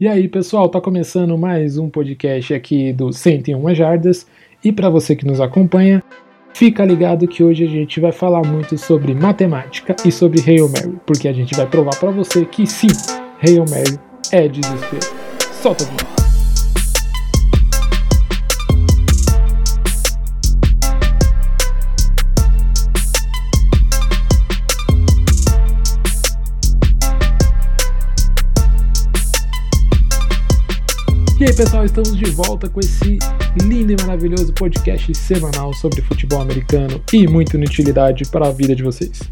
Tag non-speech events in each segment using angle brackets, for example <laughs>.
E aí, pessoal, tá começando mais um podcast aqui do 101 Jardas. E para você que nos acompanha, fica ligado que hoje a gente vai falar muito sobre matemática e sobre Hail Mary, porque a gente vai provar para você que sim, Hail Mary é desespero. Solta o vídeo. E aí, pessoal, estamos de volta com esse lindo e maravilhoso podcast semanal sobre futebol americano e muita inutilidade para a vida de vocês.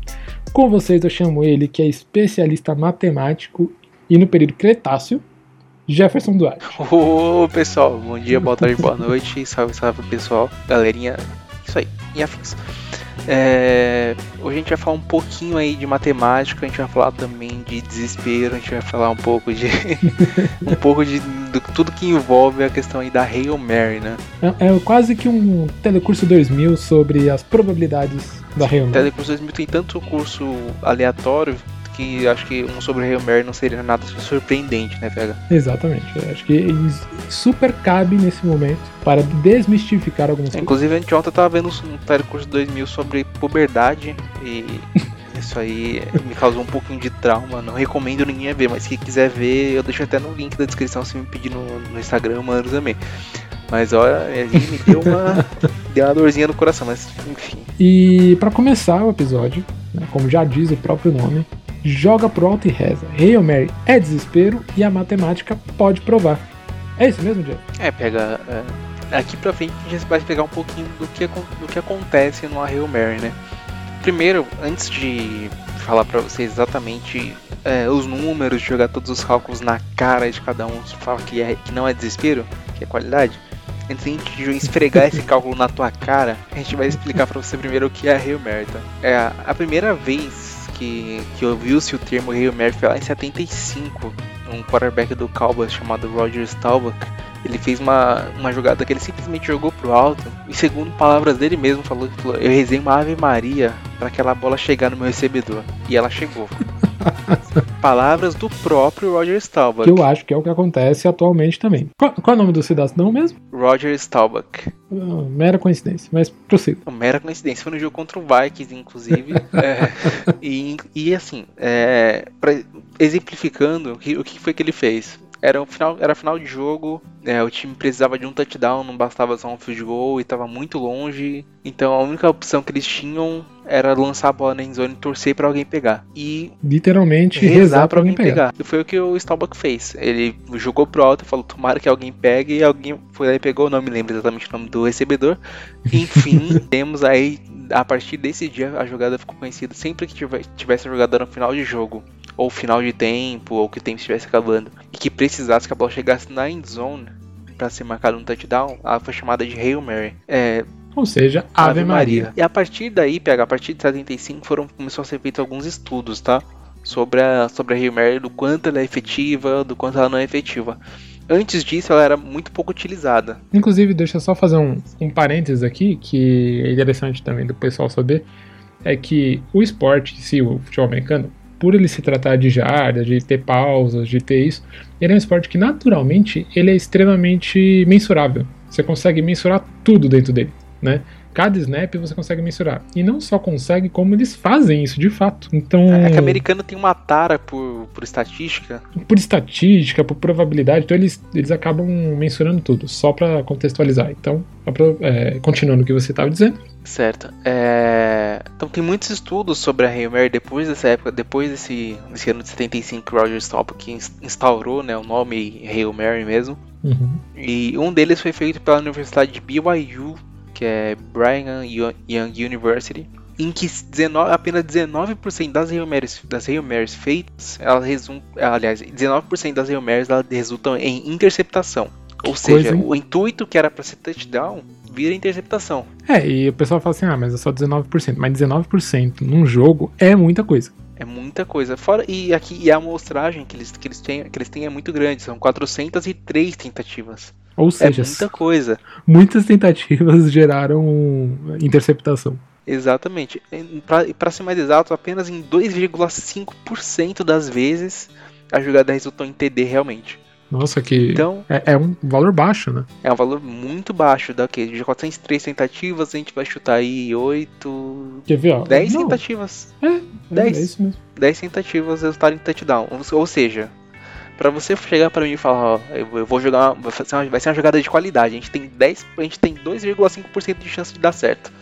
Com vocês, eu chamo ele, que é especialista matemático e no período Cretáceo, Jefferson Duarte. Ô, pessoal, bom dia, boa tarde, boa noite, salve, salve, pessoal, galerinha, isso aí, e afins. É, hoje a gente vai falar um pouquinho aí de matemática, a gente vai falar também de desespero, a gente vai falar um pouco de <laughs> um pouco de, tudo que envolve a questão aí da Hail Mary, né? É, é quase que um telecurso 2000 sobre as probabilidades da Hail Mary. Telecurso 2000 tem tanto curso aleatório que acho que um sobre Hail Mary não seria nada surpreendente, né, Vega? Exatamente. Acho que super cabe nesse momento para desmistificar algumas coisas. Inclusive, a gente ontem tava vendo um telecurso 2000 sobre puberdade e <laughs> isso aí me causou um pouquinho de trauma. Não recomendo ninguém a ver, mas se quiser ver, eu deixo até no link da descrição se me pedir no, no Instagram, eu mando também. Mas olha, me deu uma, <laughs> deu uma dorzinha no coração, mas enfim. E para começar o episódio, né, como já diz o próprio nome, joga pro alto e reza. Hail Mary é desespero e a matemática pode provar. É isso mesmo, Diego? É, pega. É, aqui pra frente a gente vai pegar um pouquinho do que, do que acontece no Hail Mary, né? Primeiro, antes de falar pra vocês exatamente é, os números, jogar todos os cálculos na cara de cada um, falar que, é, que não é desespero, que é qualidade. Antes de esfregar esse <laughs> cálculo na tua cara, a gente vai explicar pra você primeiro o que é a Hail Mary, tá? É a primeira vez que, que ouviu-se o termo Hail Mary foi lá em 75. Um quarterback do Cowboys chamado Roger Staubach. Ele fez uma, uma jogada que ele simplesmente jogou pro alto. E segundo palavras dele mesmo, falou, eu rezei uma Ave Maria para aquela bola chegar no meu recebedor. E ela chegou. <laughs> Palavras do próprio Roger Staubach. Que eu acho que é o que acontece atualmente também. Qual, qual é o nome do cidadão mesmo? Roger Staubach. Uh, mera coincidência, mas prossiga. Mera coincidência. Foi no jogo contra o Vikings, inclusive. <laughs> é, e, e assim, é, pra, exemplificando o que, o que foi que ele fez. Era, um final, era final de jogo, é, o time precisava de um touchdown, não bastava só um field goal e estava muito longe. Então a única opção que eles tinham era lançar a bola na endzone e torcer para alguém pegar. E literalmente rezar, rezar para alguém pegar. pegar. E foi o que o Staubach fez. Ele jogou pro alto e falou: tomara que alguém pegue. E alguém foi lá e pegou. Não me lembro exatamente o nome do recebedor. Enfim, <laughs> temos aí. A partir desse dia, a jogada ficou conhecida. Sempre que tivesse a jogada no final de jogo, ou final de tempo, ou que o tempo estivesse acabando, e que precisasse que a bola chegasse na end zone para ser marcado um touchdown, ela foi chamada de Hail Mary. É, ou seja, Ave, Ave Maria. Maria. E a partir daí, pega, a partir de 75 foram começou a ser feitos alguns estudos, tá? Sobre a sobre a Hail Mary, do quanto ela é efetiva, do quanto ela não é efetiva. Antes disso, ela era muito pouco utilizada. Inclusive, deixa eu só fazer um, um parênteses aqui, que é interessante também do pessoal saber, é que o esporte si, o futebol americano, por ele se tratar de jardas, de ter pausas, de ter isso, ele é um esporte que naturalmente ele é extremamente mensurável. Você consegue mensurar tudo dentro dele, né? Cada snap você consegue mensurar. E não só consegue, como eles fazem isso de fato. Então. É que o americano tem uma tara por, por estatística. Por estatística, por probabilidade. Então eles, eles acabam mensurando tudo, só para contextualizar. Então, é, continuando o que você estava dizendo. Certo. É... Então tem muitos estudos sobre a Hail Mary depois dessa época, depois desse, desse ano de 75 que Roger Staubach que instaurou né, o nome Hail Mary mesmo. Uhum. E um deles foi feito pela Universidade de BYU que é Brigham Young University, em que 19, apenas 19% das Hail Marys, das Hail Marys feitas, elas resum, aliás, 19% das Hail Marys elas resultam em interceptação. Ou que seja, coisa, o intuito que era para ser touchdown vira interceptação. É, e o pessoal fala assim: "Ah, mas é só 19%". Mas 19% num jogo é muita coisa. É muita coisa. Fora e aqui e a amostragem que eles que eles têm, que eles têm é muito grande, são 403 tentativas. Ou seja, é muita coisa. Muitas tentativas <laughs> geraram interceptação. Exatamente. Para ser mais exato, apenas em 2,5% das vezes a jogada resultou em TD realmente. Nossa, que Então, é, é um valor baixo, né? é um valor muito baixo daqui. De 403 tentativas, a gente vai chutar aí 8. Quer ver, ó? 10 Não, tentativas. É, é, 10. é isso mesmo. 10 tentativas resultaram em touchdown. Ou- Ou seja, pra você chegar pra mim e falar, ó, eu vou jogar, vai ser uma, vai ser uma jogada de qualidade. A gente tem 10, a gente tem 2,5% de chance de dar certo.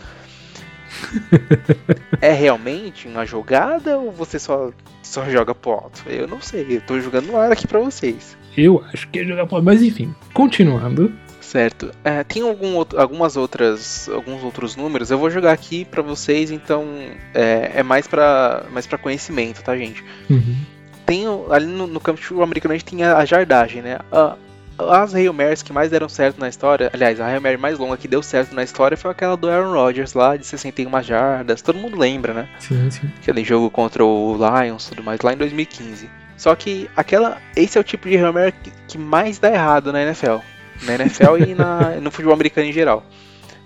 <laughs> é realmente uma jogada ou você só só joga pro alto? Eu não sei, eu tô jogando no ar aqui pra vocês. Eu acho que é jogar pra... Mas enfim, continuando. Certo. É, tem algum outro- algumas outras, alguns outros números. Eu vou jogar aqui pra vocês, então é, é mais pra mais para conhecimento, tá, gente? Uhum. Tem ali no, no campo de futebol americano a gente tem a, a jardagem, né? A- as Hail Marys que mais deram certo na história, aliás, a Hail Mary mais longa que deu certo na história foi aquela do Aaron Rodgers lá de 61 jardas, todo mundo lembra, né? Sim, sim. Aquele jogo contra o Lions e tudo mais, lá em 2015. Só que aquela, esse é o tipo de Hail Mary que, que mais dá errado na NFL. Na NFL e na- no futebol americano em geral.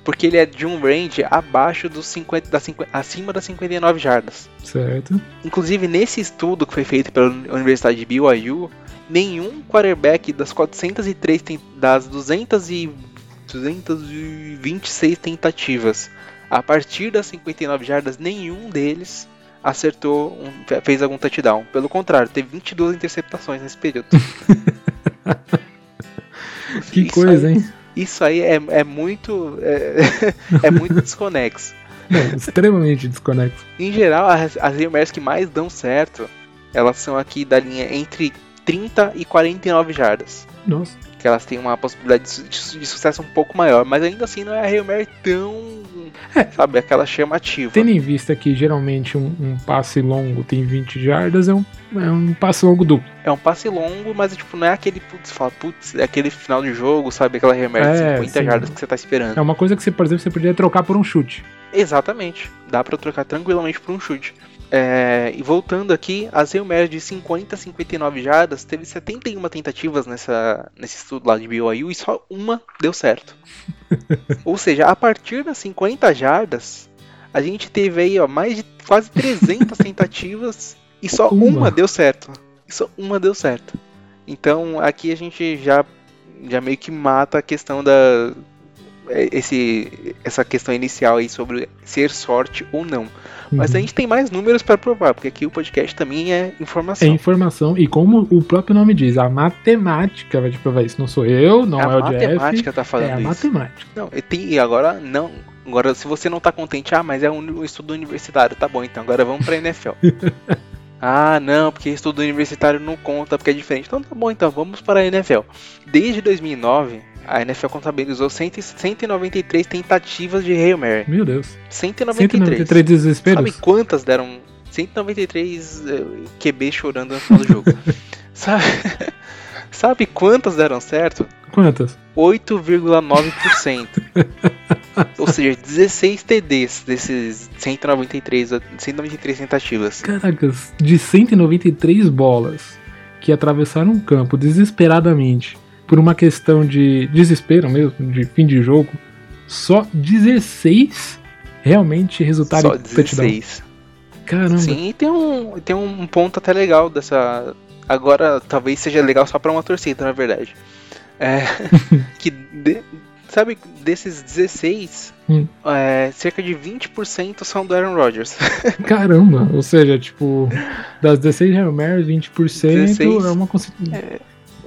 Porque ele é de um range abaixo dos 50, da 50 acima das 59 jardas. Certo. Inclusive, nesse estudo que foi feito pela Universidade de BYU, nenhum quarterback das 403 ten- das 200 e 226 tentativas a partir das 59 jardas, nenhum deles acertou, um- fe- fez algum touchdown. Pelo contrário, teve 22 interceptações nesse período. <laughs> <laughs> Que Isso coisa, aí- hein? Isso aí é, é muito é, <laughs> é muito desconexo. Não, extremamente desconexo. Em geral, as, as que mais dão certo, elas são aqui da linha entre 30 e 49 jardas. Nossa. Que elas têm uma possibilidade de, su- de su- de sucesso um pouco maior. Mas ainda assim não é a Hail Mary tão. É. Sabe, aquela chamativa. Tendo em vista que geralmente um, um passe longo tem 20 jardas, é um, é um passe longo duplo. É um passe longo, mas tipo, não é aquele putz, fala, putz, é aquele final de jogo, sabe? Aquela Hail Mary de É, 50 sim. jardas que você tá esperando. É uma coisa que você, por exemplo, você podia trocar por um chute. Exatamente. Dá pra trocar tranquilamente por um chute. É, e voltando aqui, as Hail Marys de 50 a 59 jardas teve 71 tentativas nessa, nesse estudo lá de BYU e só uma deu certo. <laughs> Ou seja, a partir das 50 jardas, a gente teve aí ó, mais de quase 300 <laughs> tentativas e só Uma. uma deu certo. E só uma deu certo. Então aqui a gente já, já meio que mata a questão da, esse, essa questão inicial aí sobre ser sorte ou não. Mas Uhum. a gente tem mais números para provar, porque aqui o podcast também é É informação. informação, e como o próprio nome diz, a matemática vai te provar isso. Não sou eu, não a é o Jeff. matemática tá falando É a isso. matemática. Não, e, tem, e agora não. Agora, se você não tá contente, ah, mas é um, um estudo universitário, tá bom, então agora vamos pra NFL. <laughs> ah, não, porque estudo universitário não conta, porque é diferente. Então tá bom, então vamos para a NFL. Desde 2009, a NFL contabilizou 100, 193 tentativas de Hail Mary. Meu Deus. 193. 193 desesperos? Sabe quantas deram? 193 eh, QB chorando no final do jogo. <laughs> sabe, sabe quantas deram certo? Quantas? 8,9%. Ou seja, 16 TDs desses 193, a- 193 tentativas. Caracas, de 193 bolas que atravessaram o campo desesperadamente por uma questão de desespero mesmo, de fim de jogo, só 16 realmente resultaram Só em touchdown. 16. Caramba. Sim, e tem um, tem um ponto até legal dessa. Agora talvez seja legal só pra uma torcida, na verdade. É, <laughs> que de- sabe, desses 16, Hum. é, cerca de 20% são do Aaron Rodgers. <laughs> Caramba, ou seja, tipo, das 16 Hail Marys, 20% 16, é uma, consi-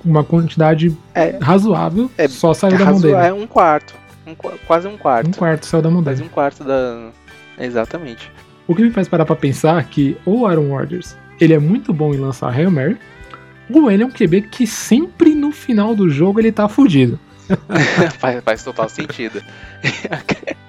uma quantidade É, razoável, É, só saiu é, da mão dele. é um quarto. Um qua- quase um quarto. Um quarto saiu da mão Quase dele. um quarto da. Exatamente. O que me faz parar pra pensar que o Aaron Rodgers, ele é muito bom em lançar Hail Mary, ou ele é um QB que sempre no final do jogo ele tá fudido. <laughs> faz, faz total sentido. <laughs>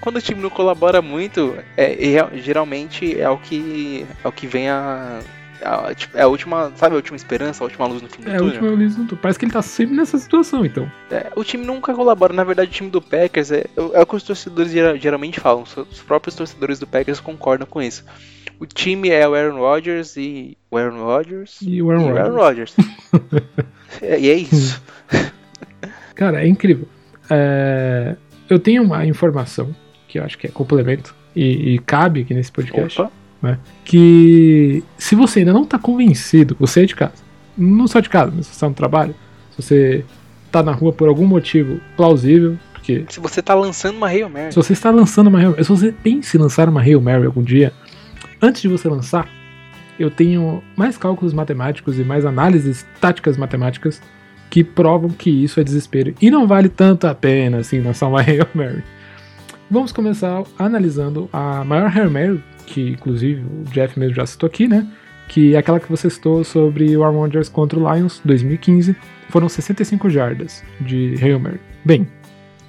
Quando o time não colabora muito, é, é- geralmente é o que é o que vem a, a- tipo, é a última, sabe a última esperança, a última luz no fim do É, a túnel. última vez, parece que ele tá sempre nessa situação, então. É, o time nunca colabora. Na verdade, o time do Packers é, é o que os torcedores gera- geralmente falam. Os os próprios torcedores do Packers concordam com isso. O time é o Aaron Rodgers e o Aaron Rodgers E o Aaron e Aaron Rodgers. Rodgers. É, <laughs> e é isso. <laughs> Cara, é incrível. É, eu tenho uma informação que eu acho que é complemento e, e cabe aqui nesse podcast. Opa. Que se você ainda não tá convencido, você é de casa, não só de casa, mas se você está no trabalho, se você tá na rua por algum motivo plausível, porque Se você tá lançando uma Hail Mary. se você está lançando uma Hail Mary, se você pensa em lançar uma Hail Mary algum dia, antes de você lançar, eu tenho mais cálculos matemáticos e mais análises táticas matemáticas que provam que isso é desespero. E não vale tanto a pena assim lançar uma <laughs> Hail Mary. Vamos começar analisando a maior Hail Mary, que inclusive o Jeff mesmo já citou aqui, né? Que é aquela que você citou sobre o Aaron Rodgers contra o Lions 2015. Foram 65 jardas de Hail Mary. Bem,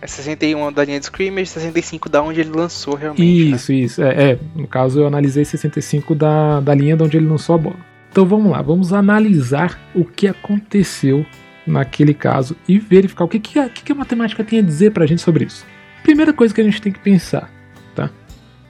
É 61 da linha de scrimmage, 65 da onde ele lançou realmente. né? Isso, isso. É, é, no caso, eu analisei 65 da, da linha de onde ele lançou a bola. Então vamos lá, vamos analisar o que aconteceu naquele caso e verificar o que, que, a, que que a matemática tem a dizer pra gente sobre isso. Primeira coisa que a gente tem que pensar?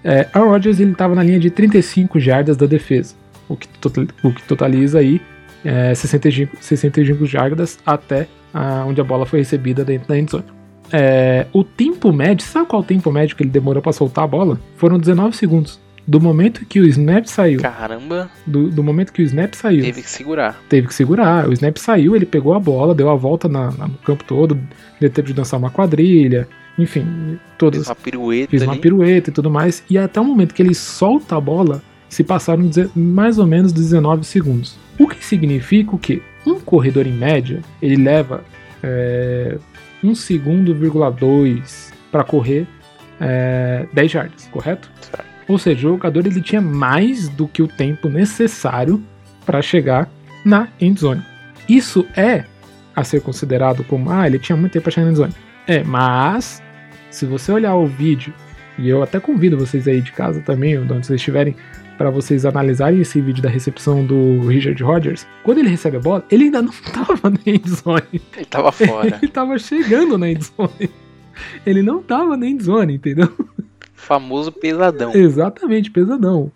É, Aaron Rodgers estava na linha de 35 jardas da defesa, o que, total- o que totaliza aí é, 65, 65 jardas até ah, onde a bola foi recebida dentro da endzone. É, o tempo médio, sabe qual o tempo médio que ele demorou para soltar a bola? Foram 19 segundos. Do momento que o snap saiu, Caramba, do, do momento que o snap saiu, teve que segurar. teve que segurar. O snap saiu, ele pegou a bola, deu a volta na- na- no campo todo, deu tempo de dançar uma quadrilha, enfim, Fez todas. uma pirueta Fez uma ali. pirueta e tudo mais. E até o momento que ele solta a bola, se passaram mais ou menos 19 segundos. O que significa o quê? Um corredor em média, ele leva é, 1 segundo, vírgula 2 para correr é, 10 jardas, correto? Certo. Ou seja, o jogador ele tinha mais do que o tempo necessário para chegar na endzone. Isso é a ser considerado como, ah, ele tinha muito tempo para chegar na endzone. É, mas se você olhar o vídeo, e eu até convido vocês aí de casa também, ou de onde vocês estiverem, para vocês analisarem esse vídeo da recepção do Richard Rodgers, quando ele recebe a bola, ele ainda não <laughs> estava na endzone. Ele tava fora. <laughs> Ele estava chegando na endzone. Ele não estava na endzone, entendeu? Famoso pesadão. Exatamente, pesadão.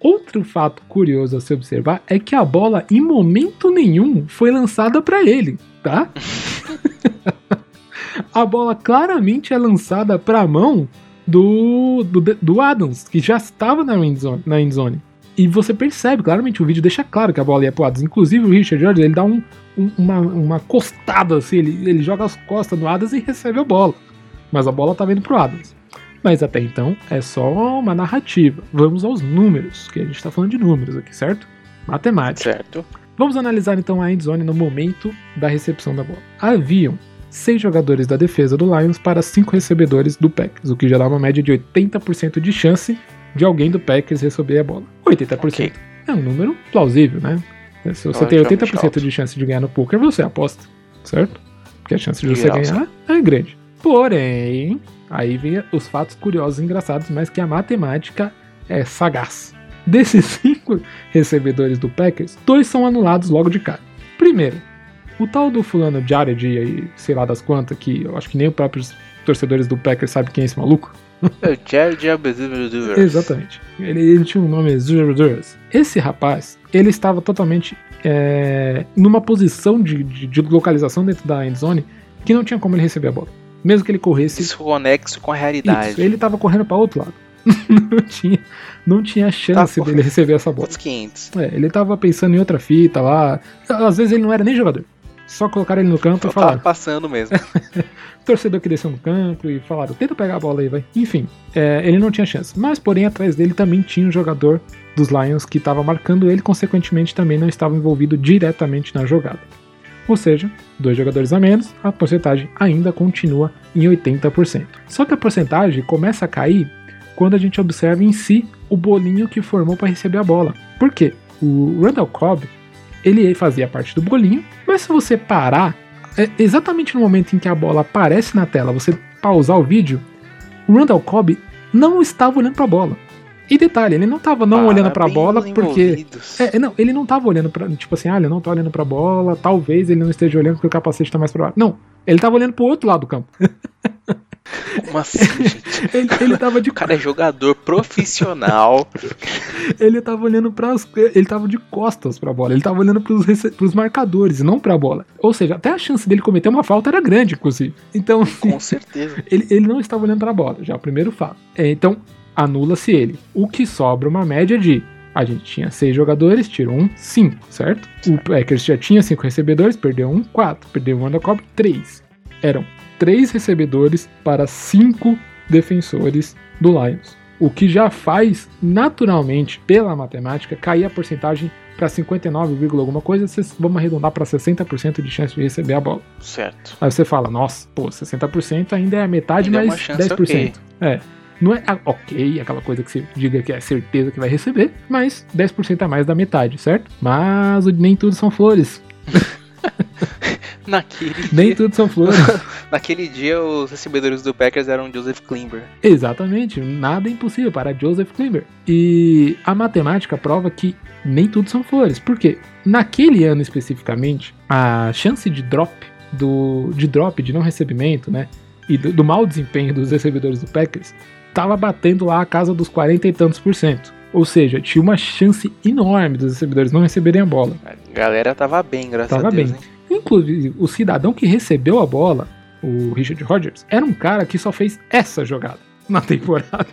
Outro fato curioso a se observar é que a bola em momento nenhum foi lançada para ele, tá? <laughs> a bola claramente é lançada para a mão do, do, do Adams, que já estava na endzone, na endzone. E você percebe, claramente, o vídeo deixa claro que a bola ia pro Adams. Inclusive o Richard Jordan, ele dá um, um- uma, uma costada assim, ele, ele joga as costas no Adams e recebe a bola. Mas a bola tá indo pro Adams. Mas até então é só uma narrativa. Vamos aos números, que a gente está falando de números aqui, certo? Matemática. Certo. Vamos analisar então a endzone no momento da recepção da bola. Haviam seis jogadores da defesa do Lions para cinco recebedores do Packers, o que já dá uma média de 80% de chance de alguém do Packers receber a bola. 80% Ok. é um número plausível, né? Se você tem Relativamente 80% alto. de chance de ganhar no poker, você aposta, certo? Porque a chance de você ganhar é grande. Porém, aí vem os fatos curiosos e engraçados, mas que a matemática é sagaz. Desses <laughs> cinco recebedores do Packers, dois são anulados logo de cara. Primeiro, o tal do fulano Jared aí, sei lá das quantas, que eu acho que nem os próprios torcedores do Packers sabem quem é esse maluco. É o Jared Abdul Exatamente. Ele, ele tinha um nome Zurduras. Esse rapaz, ele estava totalmente é, numa posição de, de- de localização dentro da endzone que não tinha como ele receber a bola. Mesmo que ele corresse. Isso conexo com a realidade. Isso, ele estava correndo para outro lado. <laughs> não, tinha, não tinha chance Tá, dele receber essa bola. Outros 500. É, ele estava pensando em outra fita lá. Às vezes ele não era nem jogador. Só colocaram ele no campo e falaram tava passando mesmo. <laughs> torcedor que desceu no campo e falaram, tenta pegar a bola aí, vai. Enfim, é, ele não tinha chance. Mas, porém, atrás dele também tinha um jogador dos Lions que estava marcando ele, consequentemente também não estava envolvido diretamente na jogada. Ou seja, dois jogadores a menos, a porcentagem ainda continua em 80%. Só que a porcentagem começa a cair quando a gente observa em si o bolinho que formou para receber a bola. Por quê? O Randall Cobb, ele fazia parte do bolinho, mas se você parar é, exatamente no momento em que a bola aparece na tela, você pausar o vídeo, o Randall Cobb não estava olhando para a bola. E detalhe, ele não estava não olhando para a Parabéns, bola porque é, não, ele não tava olhando pra. Tipo assim, ah, ele não tá olhando pra bola, talvez ele não esteja olhando porque o capacete tá mais pra baixo. Não, ele tava olhando pro outro lado do campo. <laughs> Como assim, gente? Ele, ele tava de O cara é jogador profissional. <laughs> ele tava olhando para ele tava de costas pra bola, ele tava olhando pros, rece- pros marcadores, e não pra bola. Ou seja, até a chance dele cometer uma falta era grande, inclusive. Então, Com certeza. <laughs> ele, ele não estava olhando pra bola, já o primeiro fato. É, então, anula-se ele. O que sobra uma média de A gente tinha seis jogadores, tirou um, cinco, certo? O Packers já tinha cinco recebedores, perdeu um, quatro. Perdeu um undercover, três. Eram três recebedores para cinco defensores do Lions. O que já faz, naturalmente, pela matemática, cair a porcentagem para 59, alguma coisa, vamos arredondar para 60% de chance de receber a bola. Certo. Aí você fala, nossa, pô, 60% ainda é a metade, ainda mas é 10%. Okay. É. Não é ok, aquela coisa que você diga que é certeza que vai receber, mas 10% a mais da metade, certo? Mas nem tudo são flores. <laughs> Naquele Nem dia... tudo são flores. <laughs> Naquele dia, os recebedores do Packers eram Joseph Klimber. Exatamente, nada é impossível para Joseph Klimber. E a matemática prova que nem tudo são flores. Por quê? Naquele ano especificamente, a chance de drop, do, de drop, de não recebimento, né? E do, do mau desempenho dos recebedores do Packers estava batendo lá a casa dos 40 e tantos por cento. Ou seja, tinha uma chance enorme dos recebedores não receberem a bola. A galera tava bem, graças tava a Deus. Bem. Inclusive, o cidadão que recebeu a bola, o Richard Rodgers, era um cara que só fez essa jogada na temporada.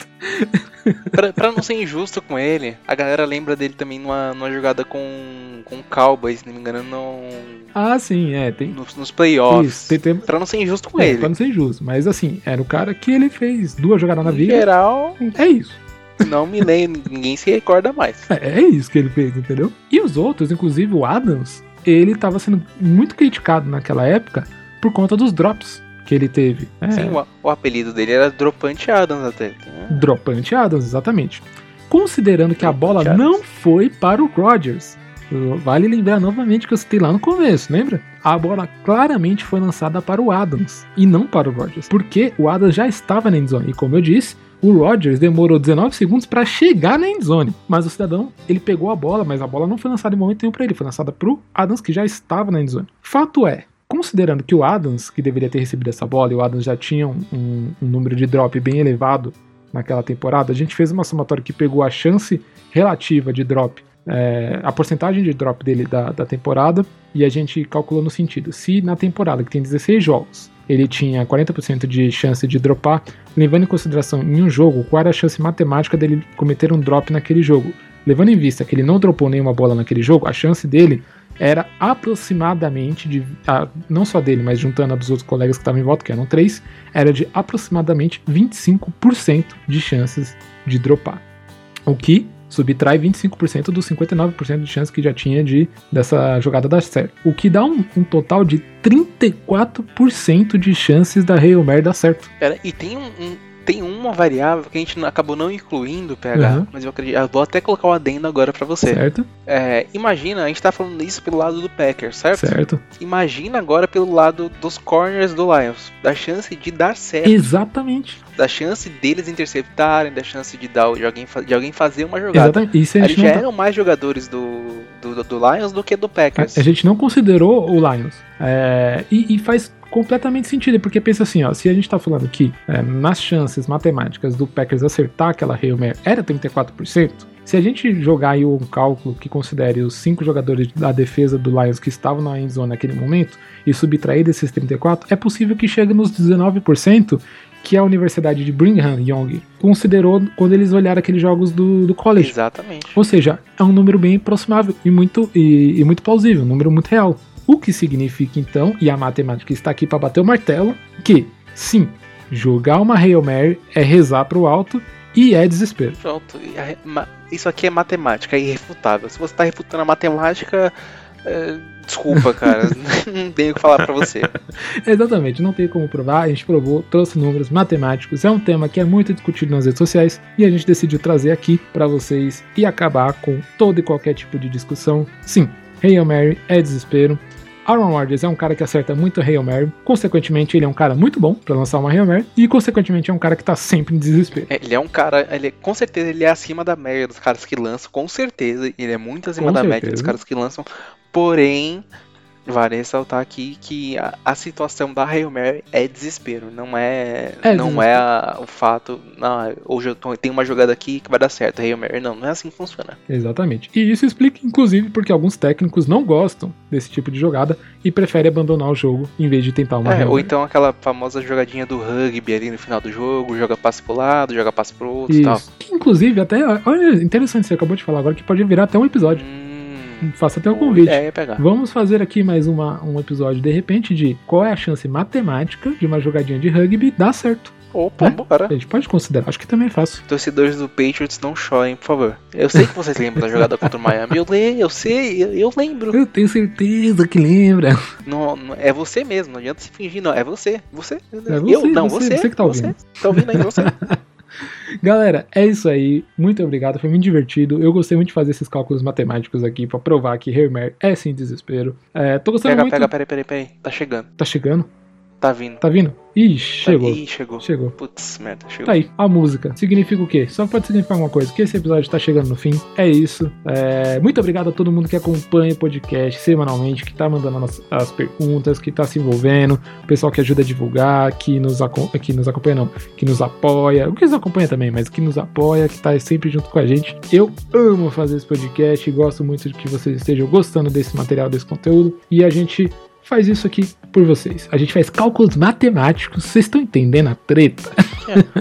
pra, pra, não ser injusto com ele, a galera lembra dele também numa, numa jogada com, com o Cowboys, se não me engano, no, ah, sim, é. Tem... Nos, nos playoffs. Isso, tem, tem... Pra não ser injusto com é, ele. Pra não ser injusto. Mas assim, era o cara que ele fez duas jogadas na vida. Geral. É isso. Não me lembro, ninguém se recorda mais. É, é isso que ele fez, entendeu? E os outros, inclusive o Adams, ele tava sendo muito criticado naquela época por conta dos drops que ele teve. É. Sim, o, o, apelido dele era Dropante Adams até. Dropante Adams, exatamente. Considerando que a bola não foi para o Rodgers. Vale lembrar novamente que eu citei lá no começo, lembra? A bola claramente foi lançada para o Adams e não para o Rodgers, porque o Adams já estava na endzone. E como eu disse, o Rodgers demorou 19 segundos para chegar na endzone, mas o cidadão ele pegou a bola, mas a bola não foi lançada em momento nenhum para ele, foi lançada para o Adams que já estava na endzone. Fato é, considerando que o Adams, que deveria ter recebido essa bola, e o Adams já tinha um, um, um número de drop bem elevado naquela temporada, a gente fez uma somatória que pegou a chance relativa de drop é, a porcentagem de drop dele da, da temporada e a gente calculou no sentido: se na temporada que tem 16 jogos ele tinha 40% de chance de dropar, levando em consideração em um jogo qual era a chance matemática dele cometer um drop naquele jogo. Levando em vista que ele não dropou nenhuma bola naquele jogo, a chance dele era aproximadamente de. não só dele, mas juntando a dos outros colegas que estavam em volta, que eram três, era de aproximadamente 25% de chances de dropar. O que subtrai 25% dos 59% de chance que já tinha de dessa jogada dar certo. O que dá um, um total de 34% de chances da Hail dar certo. Pera, e tem um, um tem uma variável que a gente acabou não incluindo, PH, uhum. mas eu acredito. Eu vou até colocar o um adendo agora para você. Certo. É, imagina, a gente tá falando isso pelo lado do Packers, certo? Certo. Imagina agora pelo lado dos corners do Lions. Da chance de dar certo. Exatamente. Da chance deles interceptarem, da chance de, dar, de, alguém, de alguém fazer uma jogada. Exatamente. Isso a gente já tá... eram mais jogadores do, do, do, Lions do que do Packers. A, a gente não considerou o Lions. É, e, e faz completamente sentido, porque pensa assim, ó, se a gente tá falando que é, nas chances matemáticas do Packers acertar aquela Hail Mary era 34%, se a gente jogar aí um cálculo que considere os cinco jogadores da defesa do Lions que estavam na endzone naquele momento e subtrair desses 34, é possível que chegue nos 19% que a Universidade de Brigham Young considerou quando eles olharam aqueles jogos do, do college. Exatamente. Ou seja, é um número bem aproximável e muito, e, e muito plausível, um número muito real. O que significa então, e a matemática está aqui para bater o martelo, que sim, jogar uma Hail Mary é rezar para o alto e é desespero. Pronto, isso aqui é matemática, é irrefutável. Se você está refutando a matemática, é, desculpa, cara, <laughs> não tenho o que falar para você. <laughs> Exatamente, não tem como provar, a gente provou, trouxe números matemáticos, é um tema que é muito discutido nas redes sociais e a gente decidiu trazer aqui para vocês e acabar com todo e qualquer tipo de discussão. Sim, Hail Mary é desespero. Aaron Rodgers é um cara que acerta muito Hail Mary, consequentemente ele é um cara muito bom para lançar uma Hail Mary e consequentemente é um cara que tá sempre em desespero. É, ele é um cara, ele com certeza ele é acima da média dos caras que lançam, com certeza, ele é muito acima com da certeza. média dos caras que lançam, porém Vale ressaltar aqui que a, a situação da Hail Mary é desespero, não é, É não desespero. é a- o fato, não, hoje eu tô, tem uma jogada aqui que vai dar certo, Hail Mary, não, não é assim que funciona. Exatamente. E isso explica, inclusive, porque alguns técnicos não gostam desse tipo de jogada e preferem abandonar o jogo em vez de tentar uma É, ou Mary. então aquela famosa jogadinha do rugby ali no final do jogo, joga passe pro lado, joga passe pro outro e tal. Isso. Que, inclusive, até. Olha, interessante, você acabou de falar agora que pode virar até um episódio. Hum, Faça até o boa convite. ideia pegar. Vamos fazer aqui mais uma, um episódio de repente de qual é a chance matemática de uma jogadinha de rugby dar certo. Opa, É? bora. A gente pode considerar, acho que também é fácil. Torcedores do Patriots não chorem, por favor. Eu sei que vocês lembram da jogada contra o Miami. Eu leio, eu sei, eu, eu lembro. Eu tenho certeza que lembra. Não, não- é você mesmo, não adianta se fingir, não. É você. Você. você, eu, não, você, você. você que tá ouvindo. Você, tá ouvindo aí, você. <laughs> Galera, é isso aí. Muito obrigado, foi muito divertido. Eu gostei muito de fazer esses cálculos matemáticos aqui pra provar que Hail Mary é sem desespero. É, tô gostando Pega, muito. pega, peraí, peraí, peraí. Tá chegando. Tá chegando? Tá vindo. Tá vindo? Ih, chegou. Ih, chegou. Chegou. Putz, merda, chegou. Tá aí, a música. Significa o quê? Só pode significar uma coisa, que esse episódio tá chegando no fim. É isso. É, muito obrigado a todo mundo que acompanha o podcast semanalmente, que tá mandando as, as perguntas, que tá se envolvendo, o pessoal que ajuda a divulgar, que nos, que nos acompanha, não, que nos apoia, o que nos acompanha também, mas que nos apoia, que tá sempre junto com a gente. Eu amo fazer esse podcast, gosto muito de que vocês estejam gostando desse material, desse conteúdo, e a gente faz isso aqui por vocês. A gente faz cálculos matemáticos, vocês estão entendendo a treta?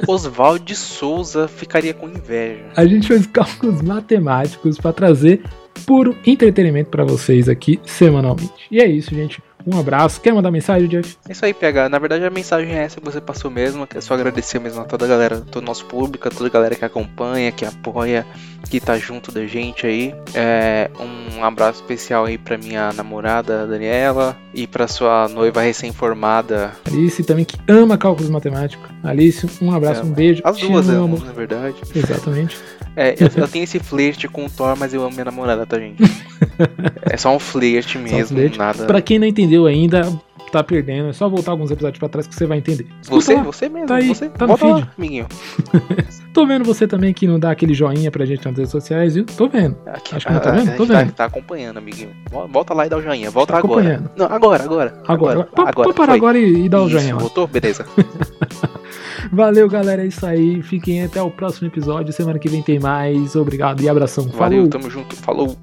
Oswald de Souza ficaria com inveja. A gente faz cálculos matemáticos para trazer puro entretenimento para vocês aqui semanalmente. E é isso, gente. Um abraço. Quer mandar mensagem, Jeff? É isso aí, PH. Na verdade, a mensagem é essa que você passou mesmo. É só agradecer mesmo a toda a galera, todo o nosso público, a toda a galera que acompanha, que apoia, que tá junto da gente aí. É, um abraço especial aí pra minha namorada, Daniela, e pra sua noiva recém-formada. Alice também que ama cálculos matemáticos. Alice, um abraço, É, um beijo. As duas amo. na verdade. Exatamente. É, eu, eu tenho esse flerte com o Thor, mas eu amo minha namorada, tá, gente? <laughs> É só um flerte mesmo, flerte. nada. Pra quem não entendeu ainda, tá perdendo. É só voltar alguns episódios pra trás que você vai entender. Escuta Você, lá. você mesmo, Tá aí, você. tá no lá, feed. amiguinho. <laughs> Tô vendo você também que não dá aquele joinha pra gente nas redes sociais, viu? Tô vendo. Aqui, Acho que não tá vendo? a Tô tá, vendo. tá acompanhando, amiguinho. Vol- Volta lá e dá o joinha. Volta Tá agora. Não, agora, agora. Agora. Pode pode parar agora e, e dar o joinha lá. Voltou? Beleza. <laughs> Valeu, galera. É isso aí. Fiquem até o próximo episódio. Semana que vem tem mais. Obrigado e abração. Valeu, Falou. tamo junto. Falou.